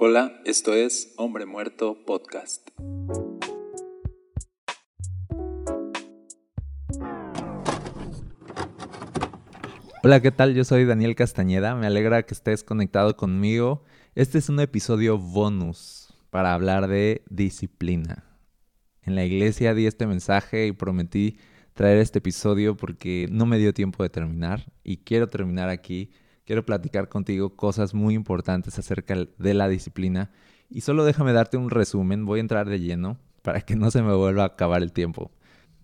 Hola, esto es Hombre Muerto Podcast. Hola, ¿qué tal? Yo soy Daniel Castañeda, me alegra que estés conectado conmigo. Este es un episodio bonus para hablar de disciplina. En la iglesia di este mensaje y prometí traer este episodio porque no me dio tiempo de terminar y quiero terminar aquí quiero platicar contigo cosas muy importantes acerca de la disciplina. Y solo déjame darte un resumen, voy a entrar de lleno para que no se me vuelva a acabar el tiempo.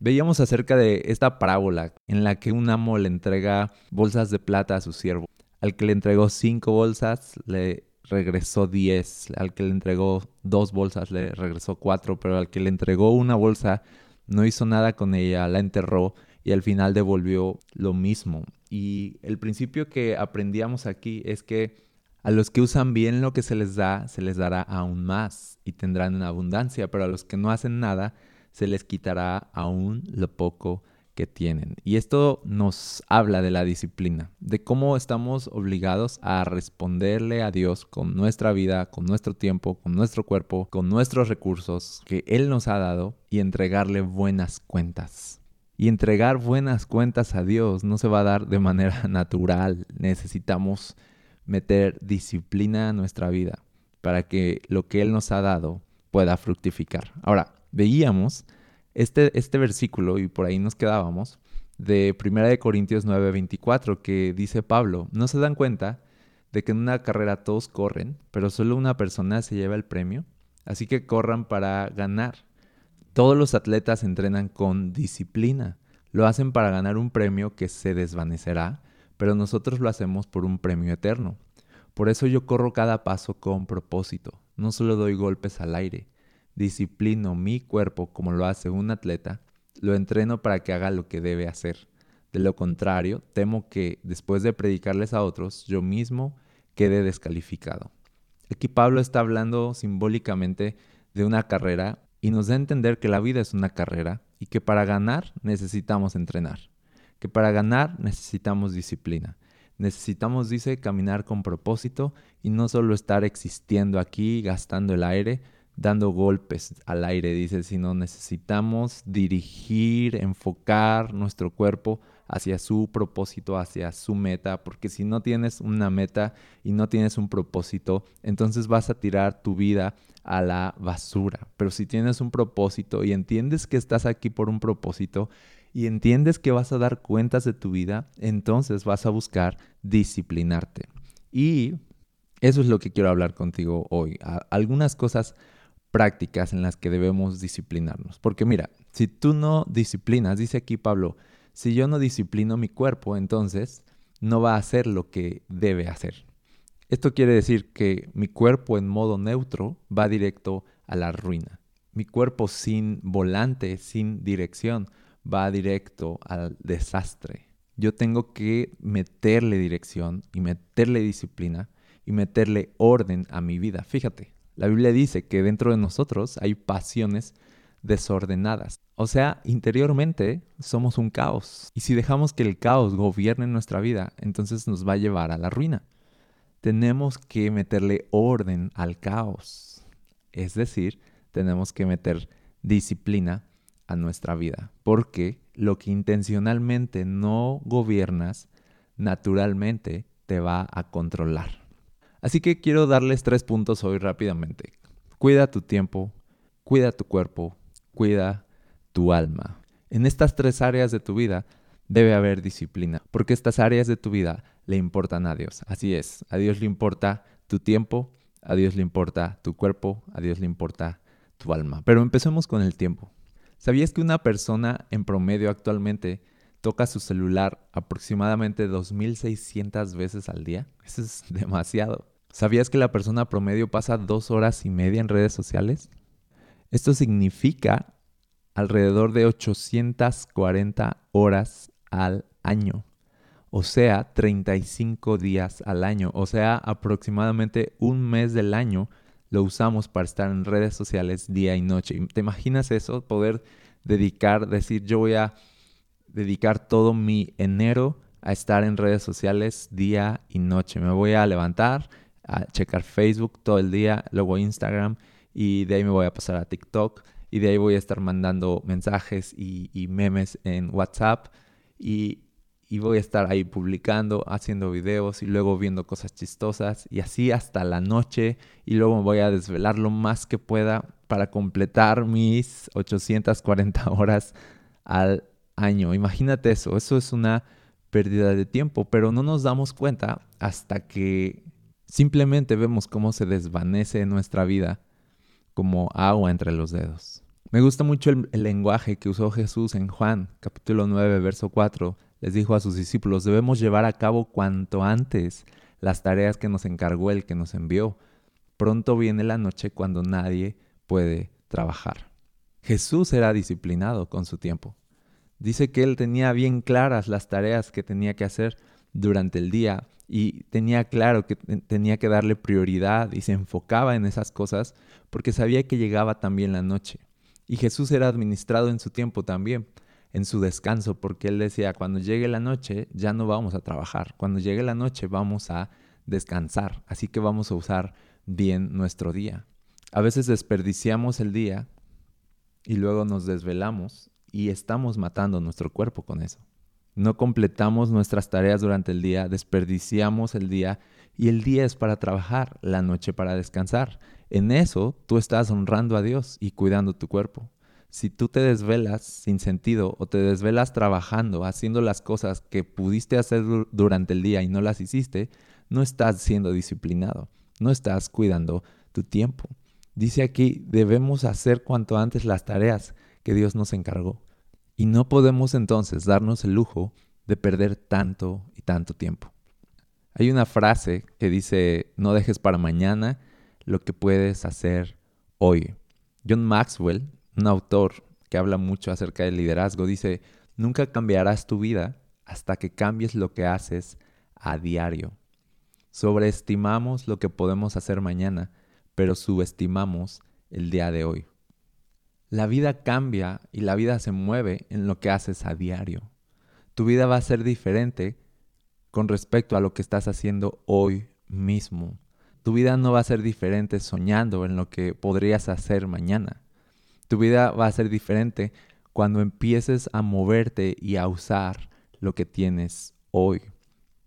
Veíamos acerca de esta parábola en la que un amo le entrega bolsas de plata a su siervo. Al que le entregó cinco bolsas, le regresó diez. Al que le entregó dos bolsas, le regresó cuatro. Pero al que le entregó una bolsa, no hizo nada con ella, la enterró y al final devolvió lo mismo. Y el principio que aprendíamos aquí es que a los que usan bien lo que se les da, se les dará aún más y tendrán en abundancia, pero a los que no hacen nada, se les quitará aún lo poco que tienen. Y esto nos habla de la disciplina, de cómo estamos obligados a responderle a Dios con nuestra vida, con nuestro tiempo, con nuestro cuerpo, con nuestros recursos que Él nos ha dado y entregarle buenas cuentas. Y entregar buenas cuentas a Dios no se va a dar de manera natural. Necesitamos meter disciplina a nuestra vida para que lo que Él nos ha dado pueda fructificar. Ahora, veíamos este, este versículo y por ahí nos quedábamos de 1 Corintios 9:24 que dice Pablo, ¿no se dan cuenta de que en una carrera todos corren, pero solo una persona se lleva el premio? Así que corran para ganar. Todos los atletas entrenan con disciplina. Lo hacen para ganar un premio que se desvanecerá, pero nosotros lo hacemos por un premio eterno. Por eso yo corro cada paso con propósito. No solo doy golpes al aire. Disciplino mi cuerpo como lo hace un atleta. Lo entreno para que haga lo que debe hacer. De lo contrario, temo que después de predicarles a otros, yo mismo quede descalificado. Aquí Pablo está hablando simbólicamente de una carrera y nos da a entender que la vida es una carrera y que para ganar necesitamos entrenar, que para ganar necesitamos disciplina. Necesitamos, dice, caminar con propósito y no solo estar existiendo aquí, gastando el aire, dando golpes al aire, dice, sino necesitamos dirigir, enfocar nuestro cuerpo hacia su propósito, hacia su meta, porque si no tienes una meta y no tienes un propósito, entonces vas a tirar tu vida a la basura. Pero si tienes un propósito y entiendes que estás aquí por un propósito y entiendes que vas a dar cuentas de tu vida, entonces vas a buscar disciplinarte. Y eso es lo que quiero hablar contigo hoy. algunas cosas prácticas en las que debemos disciplinarnos. Porque mira, si tú no disciplinas, dice aquí Pablo, si yo no disciplino mi cuerpo, entonces no va a hacer lo que debe hacer. Esto quiere decir que mi cuerpo en modo neutro va directo a la ruina. Mi cuerpo sin volante, sin dirección, va directo al desastre. Yo tengo que meterle dirección y meterle disciplina y meterle orden a mi vida. Fíjate, la Biblia dice que dentro de nosotros hay pasiones desordenadas. O sea, interiormente somos un caos. Y si dejamos que el caos gobierne nuestra vida, entonces nos va a llevar a la ruina tenemos que meterle orden al caos. Es decir, tenemos que meter disciplina a nuestra vida, porque lo que intencionalmente no gobiernas, naturalmente te va a controlar. Así que quiero darles tres puntos hoy rápidamente. Cuida tu tiempo, cuida tu cuerpo, cuida tu alma. En estas tres áreas de tu vida debe haber disciplina, porque estas áreas de tu vida le importan a Dios. Así es, a Dios le importa tu tiempo, a Dios le importa tu cuerpo, a Dios le importa tu alma. Pero empecemos con el tiempo. ¿Sabías que una persona en promedio actualmente toca su celular aproximadamente 2.600 veces al día? Eso es demasiado. ¿Sabías que la persona promedio pasa dos horas y media en redes sociales? Esto significa alrededor de 840 horas al año o sea, 35 días al año, o sea, aproximadamente un mes del año lo usamos para estar en redes sociales día y noche. ¿Te imaginas eso? Poder dedicar, decir, yo voy a dedicar todo mi enero a estar en redes sociales día y noche. Me voy a levantar a checar Facebook todo el día, luego Instagram y de ahí me voy a pasar a TikTok y de ahí voy a estar mandando mensajes y, memes en WhatsApp y, y, voy a estar ahí publicando, haciendo videos y luego viendo cosas chistosas y así hasta la noche y luego me voy a desvelar lo más que pueda para completar mis 840 horas al año. Imagínate eso, eso es una pérdida de tiempo, pero no nos damos cuenta hasta que simplemente vemos cómo se desvanece nuestra vida como agua entre los dedos. Me gusta mucho el, lenguaje que usó Jesús en Juan, capítulo 9, verso 4. Les dijo a sus discípulos, debemos llevar a cabo cuanto antes las tareas que nos encargó el que nos envió. Pronto viene la noche cuando nadie puede trabajar. Jesús era disciplinado con su tiempo. Dice que él tenía bien claras las tareas que tenía que hacer durante el día y tenía claro que tenía que darle prioridad y se enfocaba en esas cosas porque sabía que llegaba también la noche. Y Jesús era administrado en su tiempo también, en su descanso, porque él decía, cuando llegue la noche ya no vamos a trabajar, cuando llegue la noche vamos a descansar, así que vamos a usar bien nuestro día. A veces desperdiciamos el día y luego nos desvelamos y estamos matando nuestro cuerpo con eso. No completamos nuestras tareas durante el día, desperdiciamos el día y el día es para trabajar, la noche para descansar. En eso tú estás honrando a Dios y cuidando tu cuerpo. Si tú te desvelas sin sentido o te desvelas trabajando, haciendo las cosas que pudiste hacer durante el día y no las hiciste, no estás siendo disciplinado, no estás cuidando tu tiempo. Dice aquí, debemos hacer cuanto antes las tareas que Dios nos encargó. Y no podemos entonces darnos el lujo de perder tanto y tanto tiempo. Hay una frase que dice, no dejes para mañana lo que puedes hacer hoy. John Maxwell, un autor que habla mucho acerca del liderazgo, dice, nunca cambiarás tu vida hasta que cambies lo que haces a diario. Sobreestimamos lo que podemos hacer mañana pero subestimamos el día de hoy. La vida cambia y la vida se mueve en lo que haces a diario. Tu vida va a ser diferente con respecto a lo que estás haciendo hoy mismo. Tu vida no va a ser diferente soñando en lo que podrías hacer mañana. Tu vida va a ser diferente cuando empieces a moverte y a usar lo que tienes hoy.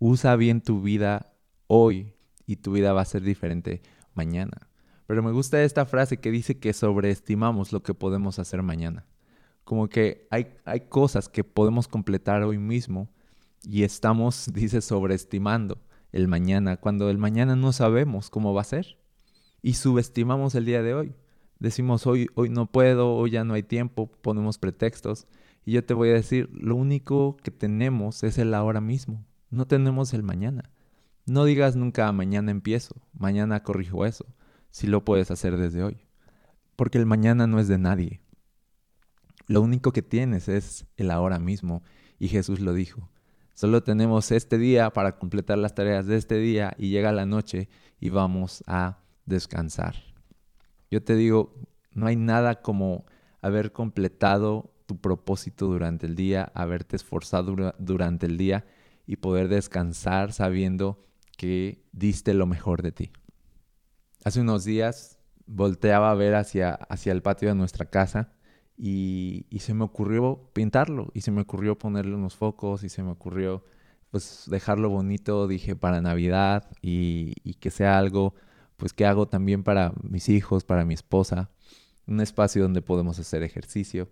Usa bien tu vida hoy y tu vida va a ser diferente mañana. Pero me gusta esta frase que dice que sobreestimamos lo que podemos hacer mañana. Como que hay, hay cosas que podemos completar hoy mismo y estamos, dice, sobreestimando el mañana, cuando el mañana no sabemos cómo va a ser. Y subestimamos el día de hoy. Decimos, hoy, hoy no puedo, hoy ya no hay tiempo, ponemos pretextos. Y yo te voy a decir, lo único que tenemos es el ahora mismo. No tenemos el mañana. No digas nunca mañana empiezo, mañana corrijo eso si lo puedes hacer desde hoy. Porque el mañana no es de nadie. Lo único que tienes es el ahora mismo. Y Jesús lo dijo. Solo tenemos este día para completar las tareas de este día y llega la noche y vamos a descansar. Yo te digo, no hay nada como haber completado tu propósito durante el día, haberte esforzado durante el día y poder descansar sabiendo que diste lo mejor de ti. Hace unos días volteaba a ver hacia, hacia el patio de nuestra casa y, se me ocurrió pintarlo y se me ocurrió ponerle unos focos y se me ocurrió pues dejarlo bonito, dije, para Navidad y, y que sea algo pues que hago también para mis hijos, para mi esposa, un espacio donde podemos hacer ejercicio.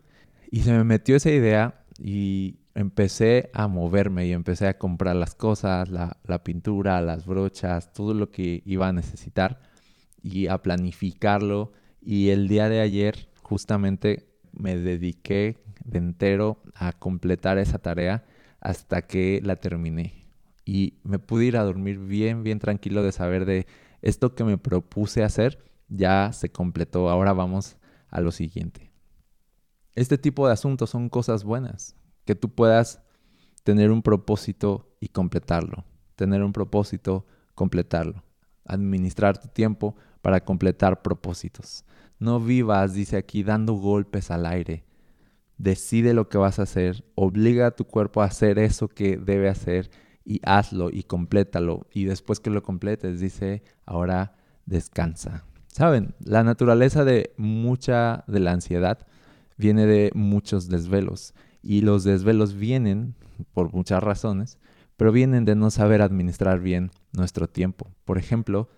Y se me metió esa idea y empecé a moverme y empecé a comprar las cosas, la, la pintura, las brochas, todo lo que iba a necesitar y a planificarlo. Y el día de ayer justamente me dediqué de entero a completar esa tarea hasta que la terminé. Y me pude ir a dormir bien, bien tranquilo de saber de esto que me propuse hacer ya se completó. Ahora vamos a lo siguiente. Este tipo de asuntos son cosas buenas, que tú puedas tener un propósito y completarlo. Tener un propósito, completarlo. Administrar tu tiempo para completar propósitos. No vivas, dice aquí, dando golpes al aire. Decide lo que vas a hacer, obliga a tu cuerpo a hacer eso que debe hacer y hazlo y complétalo. Y después que lo completes, dice, ahora descansa. Saben, la naturaleza de mucha de la ansiedad viene de muchos desvelos. Y los desvelos vienen por muchas razones, pero vienen de no saber administrar bien nuestro tiempo. Por ejemplo,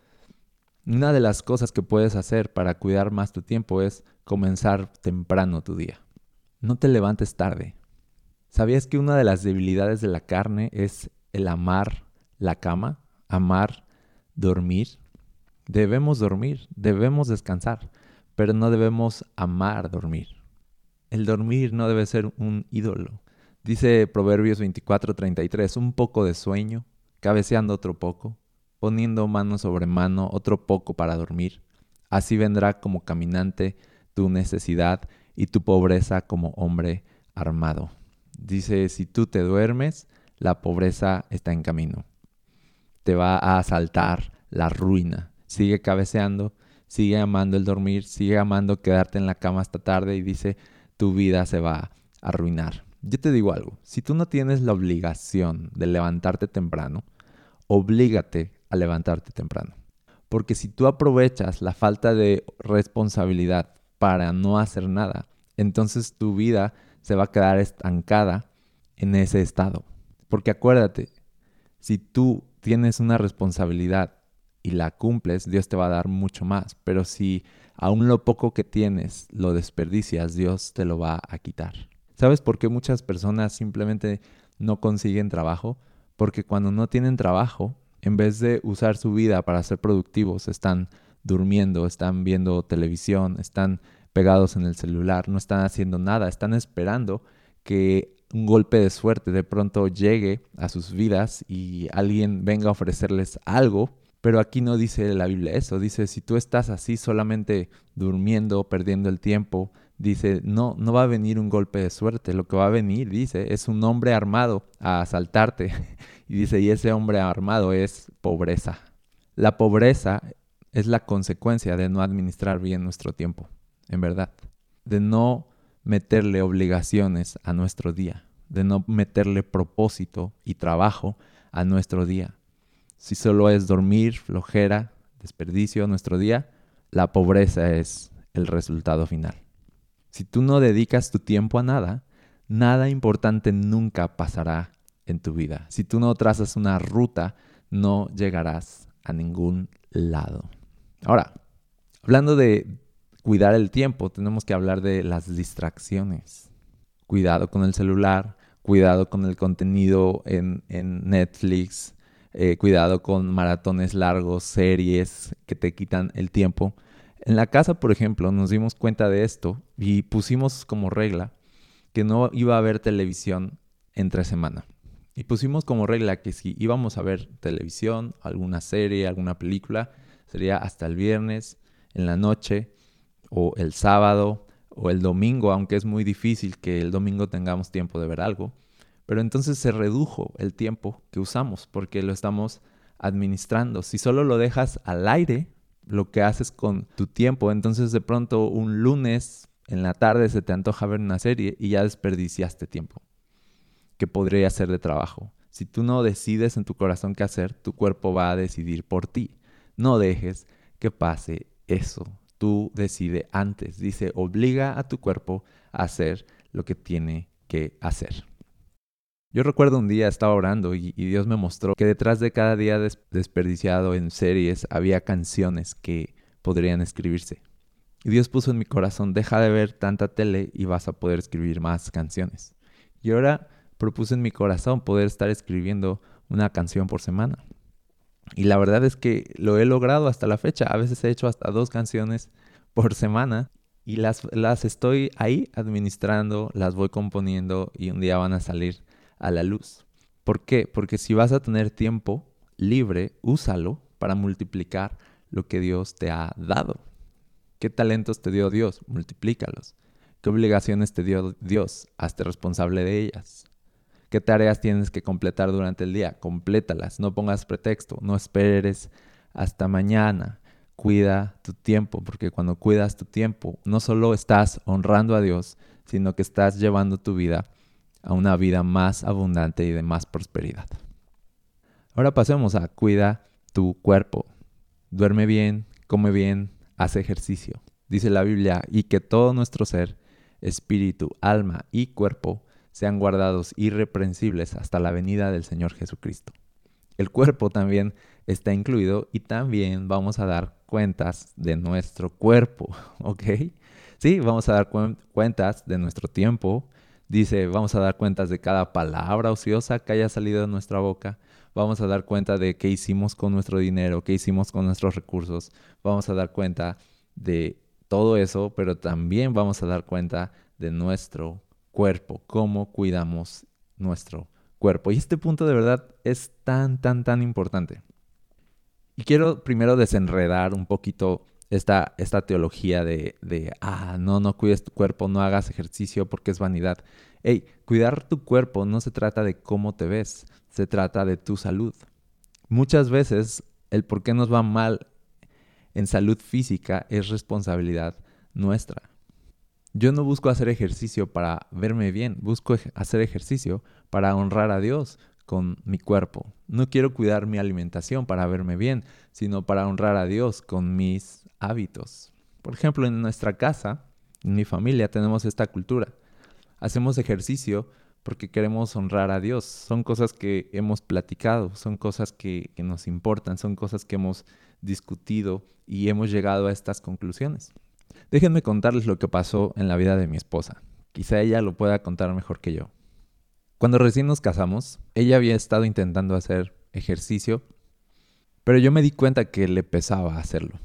una de las cosas que puedes hacer para cuidar más tu tiempo es comenzar temprano tu día. No te levantes tarde. ¿Sabías que una de las debilidades de la carne es el amar la cama? Amar dormir. Debemos dormir, debemos descansar, pero no debemos amar dormir. El dormir no debe ser un ídolo. Dice Proverbios 24:33, un poco de sueño, cabeceando otro poco, poniendo mano sobre mano otro poco para dormir. Así vendrá como caminante tu necesidad y tu pobreza como hombre armado. Dice, si tú te duermes, la pobreza está en camino. Te va a asaltar la ruina. Sigue cabeceando, sigue amando el dormir, sigue amando quedarte en la cama hasta tarde y dice, tu vida se va a arruinar. Yo te digo algo, si tú no tienes la obligación de levantarte temprano, oblígate a levantarte temprano. Porque si tú aprovechas la falta de responsabilidad para no hacer nada, entonces tu vida se va a quedar estancada en ese estado. Porque acuérdate, si tú tienes una responsabilidad y la cumples, Dios te va a dar mucho más. Pero si aún lo poco que tienes lo desperdicias, Dios te lo va a quitar. ¿Sabes por qué muchas personas simplemente no consiguen trabajo? Porque cuando no tienen trabajo, en vez de usar su vida para ser productivos, están durmiendo, están viendo televisión, están pegados en el celular, no están haciendo nada, están esperando que un golpe de suerte de pronto llegue a sus vidas y alguien venga a ofrecerles algo. Pero aquí no dice la Biblia eso, dice si tú estás así solamente durmiendo, perdiendo el tiempo, dice, no, no va a venir un golpe de suerte, lo que va a venir, dice, es un hombre armado a asaltarte. y dice, y ese hombre armado es pobreza. La pobreza es la consecuencia de no administrar bien nuestro tiempo, en verdad. De no meterle obligaciones a nuestro día, de no meterle propósito y trabajo a nuestro día. Si solo es dormir, flojera, desperdicio nuestro día, la pobreza es el resultado final. Si tú no dedicas tu tiempo a nada, nada importante nunca pasará en tu vida. Si tú no trazas una ruta, no llegarás a ningún lado. Ahora, hablando de cuidar el tiempo, tenemos que hablar de las distracciones. Cuidado con el celular, cuidado con el contenido en, Netflix, eh, cuidado con maratones largos, series que te quitan el tiempo. En la casa, por ejemplo, nos dimos cuenta de esto y pusimos como regla que no iba a haber televisión entre semana. Y pusimos como regla que si íbamos a ver televisión, alguna serie, alguna película, sería hasta el viernes, en la noche, o el sábado, o el domingo, aunque es muy difícil que el domingo tengamos tiempo de ver algo. Pero entonces se redujo el tiempo que usamos porque lo estamos administrando. Si solo lo dejas al aire, lo que haces con tu tiempo. Entonces de pronto un lunes en la tarde se te antoja ver una serie y ya desperdiciaste tiempo que podría ser de trabajo. Si tú no decides en tu corazón qué hacer, tu cuerpo va a decidir por ti. No dejes que pase eso. Tú decide antes. Dice, obliga a tu cuerpo a hacer lo que tiene que hacer. Yo recuerdo un día estaba orando y, Dios me mostró que detrás de cada día desperdiciado en series había canciones que podrían escribirse. Y Dios puso en mi corazón, deja de ver tanta tele y vas a poder escribir más canciones. Y ahora propuse en mi corazón poder estar escribiendo una canción por semana. Y la verdad es que lo he logrado hasta la fecha. A veces he hecho hasta dos canciones por semana y las, las estoy ahí administrando, las voy componiendo y un día van a salir a la luz. ¿Por qué? Porque si vas a tener tiempo libre, úsalo para multiplicar lo que Dios te ha dado. ¿Qué talentos te dio Dios? Multiplícalos. ¿Qué obligaciones te dio Dios? Hazte responsable de ellas. ¿Qué tareas tienes que completar durante el día? Complétalas. No pongas pretexto. No esperes hasta mañana. Cuida tu tiempo, porque cuando cuidas tu tiempo, no solo estás honrando a Dios, sino que estás llevando tu vida a una vida más abundante y de más prosperidad. Ahora pasemos a cuida tu cuerpo. Duerme bien, come bien, hace ejercicio. Dice la Biblia, y que todo nuestro ser, espíritu, alma y cuerpo sean guardados irreprensibles hasta la venida del Señor Jesucristo. El cuerpo también está incluido y también vamos a dar cuentas de nuestro cuerpo, ¿ok? Sí, vamos a dar cuentas de nuestro tiempo. Dice, vamos a dar cuentas de cada palabra ociosa que haya salido de nuestra boca. Vamos a dar cuenta de qué hicimos con nuestro dinero, qué hicimos con nuestros recursos. Vamos a dar cuenta de todo eso, pero también vamos a dar cuenta de nuestro cuerpo, cómo cuidamos nuestro cuerpo. Y este punto de verdad es tan, tan, tan importante. Y quiero primero desenredar un poquito esta, esta teología de, de, ah, no, no cuides tu cuerpo, no hagas ejercicio porque es vanidad. Hey, cuidar tu cuerpo no se trata de cómo te ves, se trata de tu salud. Muchas veces el por qué nos va mal en salud física es responsabilidad nuestra. Yo no busco hacer ejercicio para verme bien, busco hacer ejercicio para honrar a Dios con mi cuerpo. No quiero cuidar mi alimentación para verme bien, sino para honrar a Dios con mis hábitos. Por ejemplo, en nuestra casa, en mi familia, tenemos esta cultura. Hacemos ejercicio porque queremos honrar a Dios. Son cosas que hemos platicado, son cosas que, que nos importan, son cosas que hemos discutido y hemos llegado a estas conclusiones. Déjenme contarles lo que pasó en la vida de mi esposa. Quizá ella lo pueda contar mejor que yo. Cuando recién nos casamos, ella había estado intentando hacer ejercicio, pero yo me di cuenta que le pesaba hacerlo.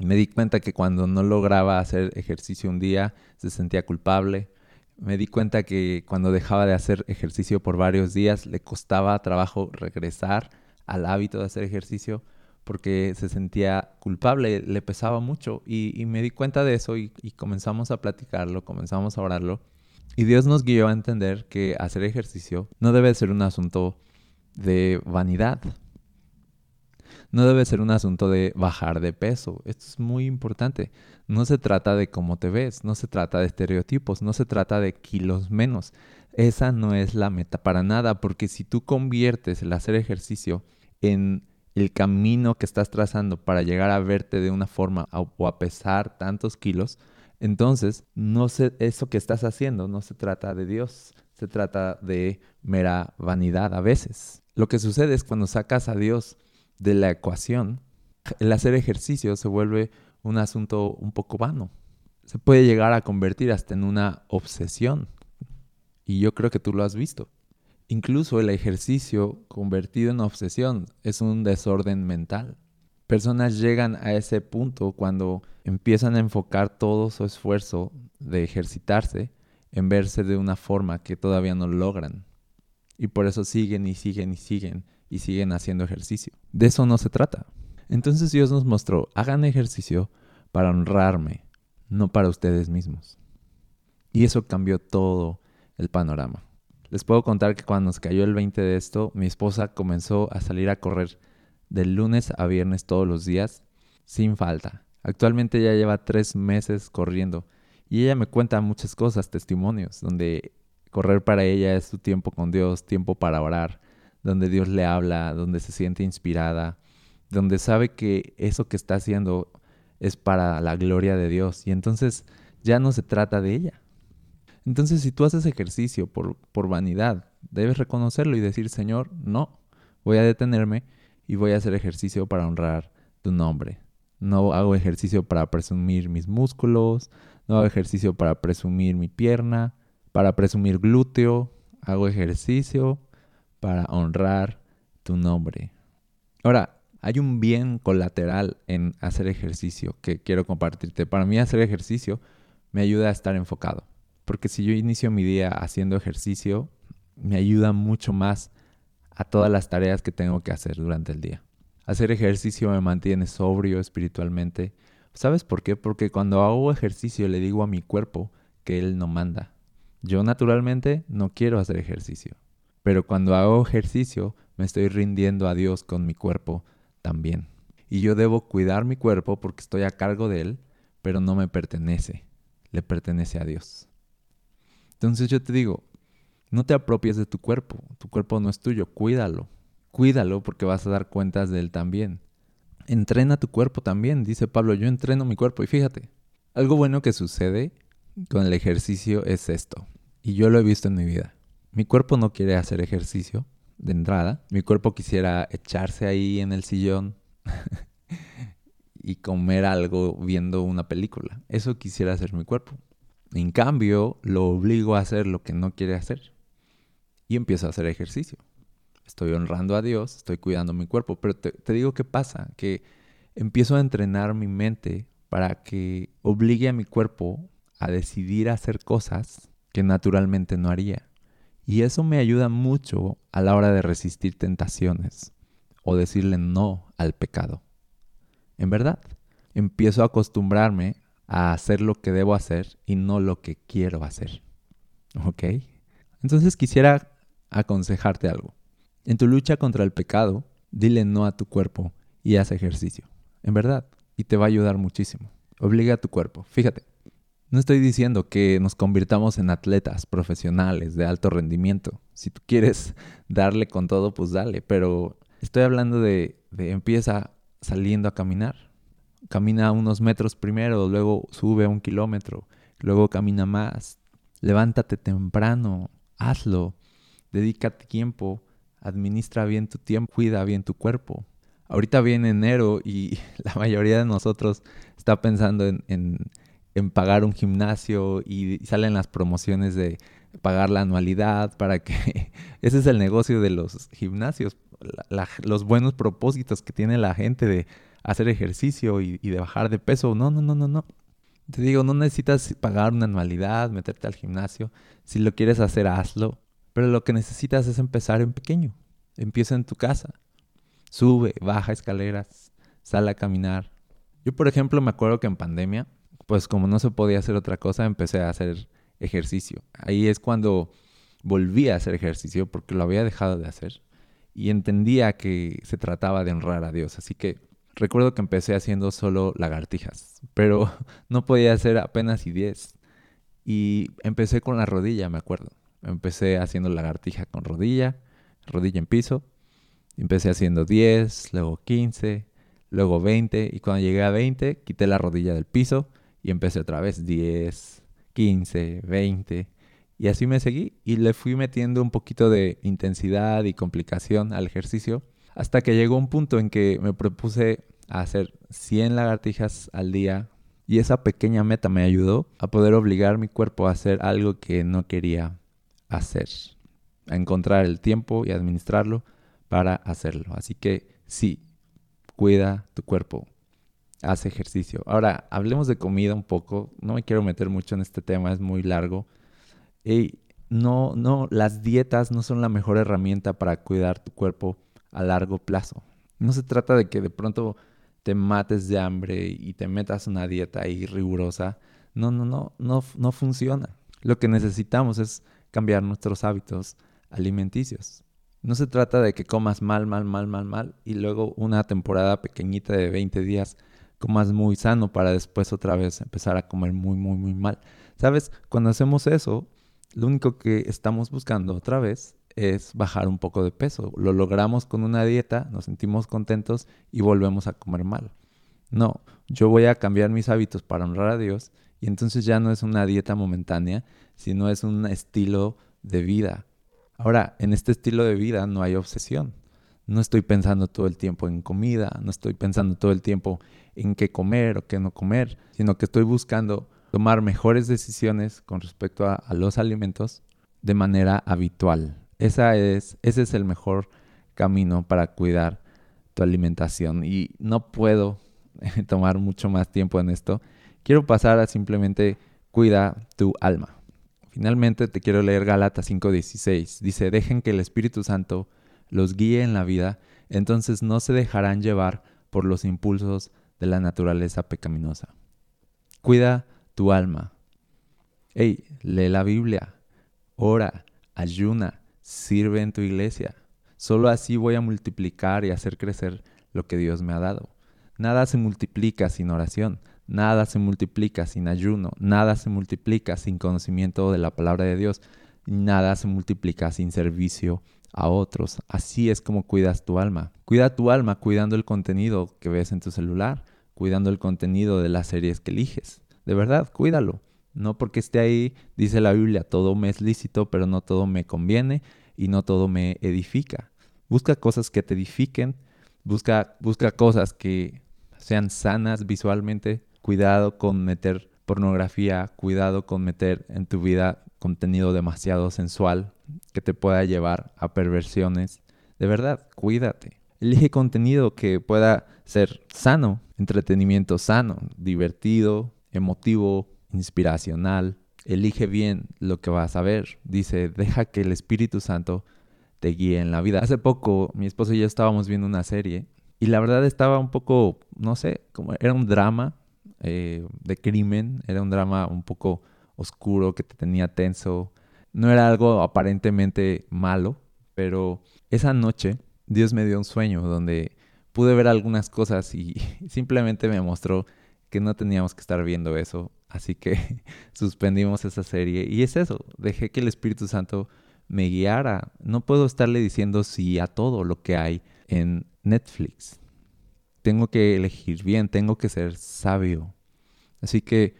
Me di cuenta que cuando no lograba hacer ejercicio un día se sentía culpable. Me di cuenta que cuando dejaba de hacer ejercicio por varios días le costaba trabajo regresar al hábito de hacer ejercicio porque se sentía culpable, le pesaba mucho. Y, me di cuenta de eso y, y, comenzamos a platicarlo, comenzamos a orarlo. Y Dios nos guió a entender que hacer ejercicio no debe ser un asunto de vanidad, no debe ser un asunto de bajar de peso, esto es muy importante, no se trata de cómo te ves, no se trata de estereotipos, no se trata de kilos menos, esa no es la meta para nada, porque si tú conviertes el hacer ejercicio en el camino que estás trazando para llegar a verte de una forma o a pesar tantos kilos, entonces no sé, eso que estás haciendo no se trata de Dios, se trata de mera vanidad a veces. Lo que sucede es cuando sacas a Dios de la ecuación, el hacer ejercicio se vuelve un asunto un poco vano. Se puede llegar a convertir hasta en una obsesión. Y yo creo que tú lo has visto. Incluso el ejercicio convertido en obsesión es un desorden mental. Personas llegan a ese punto cuando empiezan a enfocar todo su esfuerzo de ejercitarse en verse de una forma que todavía no logran. Y por eso siguen y siguen y siguen y siguen haciendo ejercicio. De eso no se trata. Entonces Dios nos mostró, hagan ejercicio para honrarme, no para ustedes mismos. Y eso cambió todo el panorama. Les puedo contar que cuando nos cayó el 20 de esto, mi esposa comenzó a salir a correr de lunes a viernes todos los días, sin falta. Actualmente ya lleva tres meses corriendo y ella me cuenta muchas cosas, testimonios, donde correr para ella es su tiempo con Dios, tiempo para orar, donde Dios le habla, donde se siente inspirada, donde sabe que eso que está haciendo es para la gloria de Dios y entonces ya no se trata de ella, entonces, si tú haces ejercicio por, por vanidad, debes reconocerlo y decir, Señor, no, voy a detenerme y voy a hacer ejercicio para honrar tu nombre. No hago ejercicio para presumir mis músculos, no hago ejercicio para presumir mi pierna, para presumir glúteo, hago ejercicio para honrar tu nombre. Ahora, hay un bien colateral en hacer ejercicio que quiero compartirte. Para mí hacer ejercicio me ayuda a estar enfocado. Porque si yo inicio mi día haciendo ejercicio, me ayuda mucho más a todas las tareas que tengo que hacer durante el día. Hacer ejercicio me mantiene sobrio espiritualmente. ¿Sabes por qué? Porque cuando hago ejercicio le digo a mi cuerpo que él no manda. Yo naturalmente no quiero hacer ejercicio. Pero cuando hago ejercicio me estoy rindiendo a Dios con mi cuerpo también. Y yo debo cuidar mi cuerpo porque estoy a cargo de él, pero no me pertenece, le pertenece a Dios. Entonces yo te digo, no te apropies de tu cuerpo, tu cuerpo no es tuyo, cuídalo, cuídalo porque vas a dar cuentas de él también. Entrena tu cuerpo también, dice Pablo, yo entreno mi cuerpo y fíjate, algo bueno que sucede con el ejercicio es esto, y yo lo he visto en mi vida. Mi cuerpo no quiere hacer ejercicio de entrada, mi cuerpo quisiera echarse ahí en el sillón y comer algo viendo una película. Eso quisiera hacer mi cuerpo. En cambio, lo obligo a hacer lo que no quiere hacer y empiezo a hacer ejercicio. Estoy honrando a Dios, estoy cuidando mi cuerpo, pero te, te digo qué pasa, que empiezo a entrenar mi mente para que obligue a mi cuerpo a decidir hacer cosas que naturalmente no haría. Y eso me ayuda mucho a la hora de resistir tentaciones o decirle no al pecado. En verdad, empiezo a acostumbrarme a hacer lo que debo hacer y no lo que quiero hacer. ¿Ok? Entonces quisiera aconsejarte algo. En tu lucha contra el pecado, dile no a tu cuerpo y haz ejercicio. En verdad. Y te va a ayudar muchísimo. Obliga a tu cuerpo. Fíjate, no estoy diciendo que nos convirtamos en atletas profesionales de alto rendimiento. Si tú quieres darle con todo, pues dale. Pero estoy hablando de, empieza saliendo a caminar. Camina unos metros primero, luego sube un kilómetro, luego camina más. Levántate temprano, hazlo. Dedica tiempo administra bien tu tiempo, cuida bien tu cuerpo. Ahorita viene enero y la mayoría de nosotros está pensando en, pagar un gimnasio y salen las promociones de pagar la anualidad para que... Ese es el negocio de los gimnasios, los buenos propósitos que tiene la gente de hacer ejercicio y, y de bajar de peso. No, no, no, no, no. Te digo, no necesitas pagar una anualidad, meterte al gimnasio. Si lo quieres hacer, hazlo. Pero lo que necesitas es empezar en pequeño. Empieza en tu casa. Sube, baja escaleras, sale a caminar. Yo, por ejemplo, me acuerdo que en pandemia, pues como no se podía hacer otra cosa, empecé a hacer ejercicio. Ahí es cuando volví a hacer ejercicio porque lo había dejado de hacer y entendía que se trataba de honrar a Dios. Así que recuerdo que empecé haciendo solo lagartijas, pero no podía hacer apenas y 10. Y empecé con la rodilla, me acuerdo. Empecé haciendo lagartija con rodilla, rodilla en piso. Empecé haciendo 10, luego 15, luego 20 y cuando llegué a 20 quité la rodilla del piso y empecé otra vez 10, 15, 20 y así me seguí y le fui metiendo un poquito de intensidad y complicación al ejercicio hasta que llegó un punto en que me propuse hacer 100 lagartijas al día y esa pequeña meta me ayudó a poder obligar mi cuerpo a hacer algo que no quería hacer, a encontrar el tiempo y administrarlo para hacerlo. Así que sí, cuida tu cuerpo, haz ejercicio. Ahora, hablemos de comida un poco. No me quiero meter mucho en este tema, es muy largo. Y no, no, las dietas no son la mejor herramienta para cuidar tu cuerpo a largo plazo. No se trata de que de pronto te mates de hambre y te metas una dieta ahí rigurosa. No, no, no, no, no funciona. Lo que necesitamos es cambiar nuestros hábitos alimenticios. No se trata de que comas mal, mal, mal, mal, mal y luego una temporada pequeñita de 20 días comas muy sano para después otra vez empezar a comer muy, muy, muy mal. ¿Sabes? Cuando hacemos eso, lo único que estamos buscando otra vez es bajar un poco de peso. Lo logramos con una dieta, nos sentimos contentos y volvemos a comer mal. No, yo voy a cambiar mis hábitos para honrar a Dios y entonces ya no es una dieta momentánea, sino es un estilo de vida. Ahora, en este estilo de vida no hay obsesión. No estoy pensando todo el tiempo en comida, no estoy pensando todo el tiempo en qué comer o qué no comer, sino que estoy buscando tomar mejores decisiones con respecto a, los alimentos de manera habitual. Esa es, ese es el mejor camino para cuidar tu alimentación y no puedo tomar mucho más tiempo en esto quiero pasar a simplemente cuida tu alma. Finalmente te quiero leer Gálatas 5:16. Dice, dejen que el Espíritu Santo los guíe en la vida, entonces no se dejarán llevar por los impulsos de la naturaleza pecaminosa. Cuida tu alma. Hey, lee la Biblia, ora, ayuna, sirve en tu iglesia. Solo así voy a multiplicar y hacer crecer lo que Dios me ha dado. Nada se multiplica sin oración. Nada se multiplica sin ayuno, nada se multiplica sin conocimiento de la palabra de Dios, nada se multiplica sin servicio a otros. Así es como cuidas tu alma. Cuida tu alma cuidando el contenido que ves en tu celular, cuidando el contenido de las series que eliges. De verdad, cuídalo. No porque esté ahí, dice la Biblia, todo me es lícito, pero no todo me conviene y no todo me edifica. Busca cosas que te edifiquen, busca, busca cosas que sean sanas visualmente. Cuidado con meter pornografía, cuidado con meter en tu vida contenido demasiado sensual que te pueda llevar a perversiones. De verdad, cuídate. Elige contenido que pueda ser sano, entretenimiento sano, divertido, emotivo, inspiracional. Elige bien lo que vas a ver. Dice, deja que el Espíritu Santo te guíe en la vida. Hace poco mi esposo y yo estábamos viendo una serie y la verdad estaba un poco, no sé, como era un drama eh, de crimen, era un drama un poco oscuro que te tenía tenso. No era algo aparentemente malo, pero esa noche Dios me dio un sueño donde pude ver algunas cosas y simplemente me mostró que no teníamos que estar viendo eso. Así que suspendimos esa serie y es eso, dejé que el Espíritu Santo me guiara. No puedo estarle diciendo sí a todo lo que hay en Netflix. Tengo que elegir bien, tengo que ser sabio. Así que,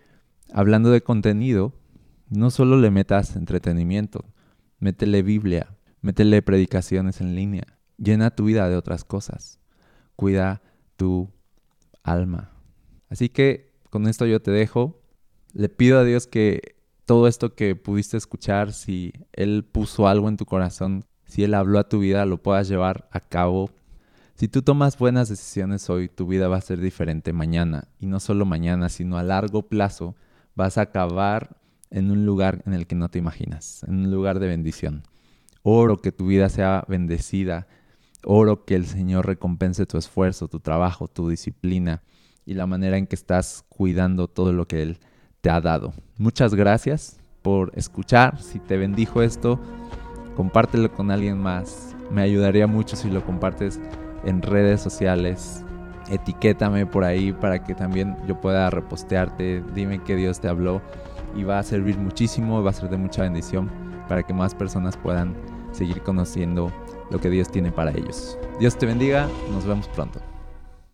hablando de contenido, no solo le metas entretenimiento, métele Biblia, métele predicaciones en línea, llena tu vida de otras cosas, cuida tu alma. Así que con esto yo te dejo. Le pido a Dios que todo esto que pudiste escuchar, si Él puso algo en tu corazón, si Él habló a tu vida, lo puedas llevar a cabo. Si tú tomas buenas decisiones hoy, tu vida va a ser diferente mañana. Y no solo mañana, sino a largo plazo, vas a acabar en un lugar en el que no te imaginas, en un lugar de bendición. Oro que tu vida sea bendecida. Oro que el Señor recompense tu esfuerzo, tu trabajo, tu disciplina y la manera en que estás cuidando todo lo que Él te ha dado. Muchas gracias por escuchar. Si te bendijo esto, compártelo con alguien más. Me ayudaría mucho si lo compartes en redes sociales. Etiquétame por ahí para que también yo pueda repostearte. Dime que Dios te habló y va a servir muchísimo, va a ser de mucha bendición para que más personas puedan seguir conociendo lo que Dios tiene para ellos. Dios te bendiga, nos vemos pronto.